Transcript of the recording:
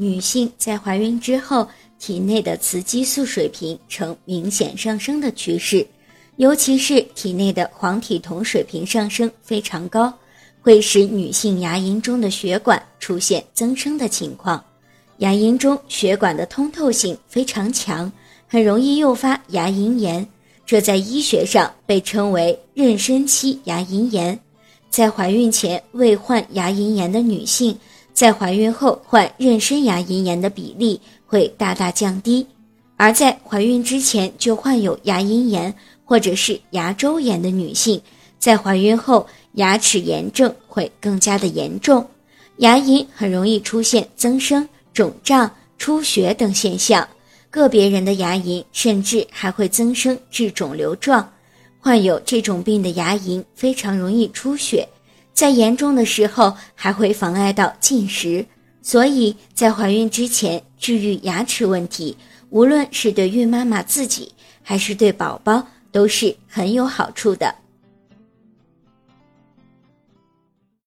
女性在怀孕之后，体内的雌激素水平呈明显上升的趋势，尤其是体内的黄体酮水平上升非常高，会使女性牙龈中的血管出现增生的情况。牙龈中血管的通透性非常强，很容易诱发牙龈炎，这在医学上被称为妊娠期牙龈炎。在怀孕前未患牙龈炎的女性。在怀孕后患妊娠牙龈炎的比例会大大降低，而在怀孕之前就患有牙龈炎或者是牙周炎的女性，在怀孕后牙齿炎症会更加的严重，牙龈很容易出现增生、肿胀、出血等现象，个别人的牙龈甚至还会增生至肿瘤状。患有这种病的牙龈非常容易出血。在严重的时候还会妨碍到进食，所以在怀孕之前治愈牙齿问题，无论是对孕妈妈自己还是对宝宝都是很有好处的。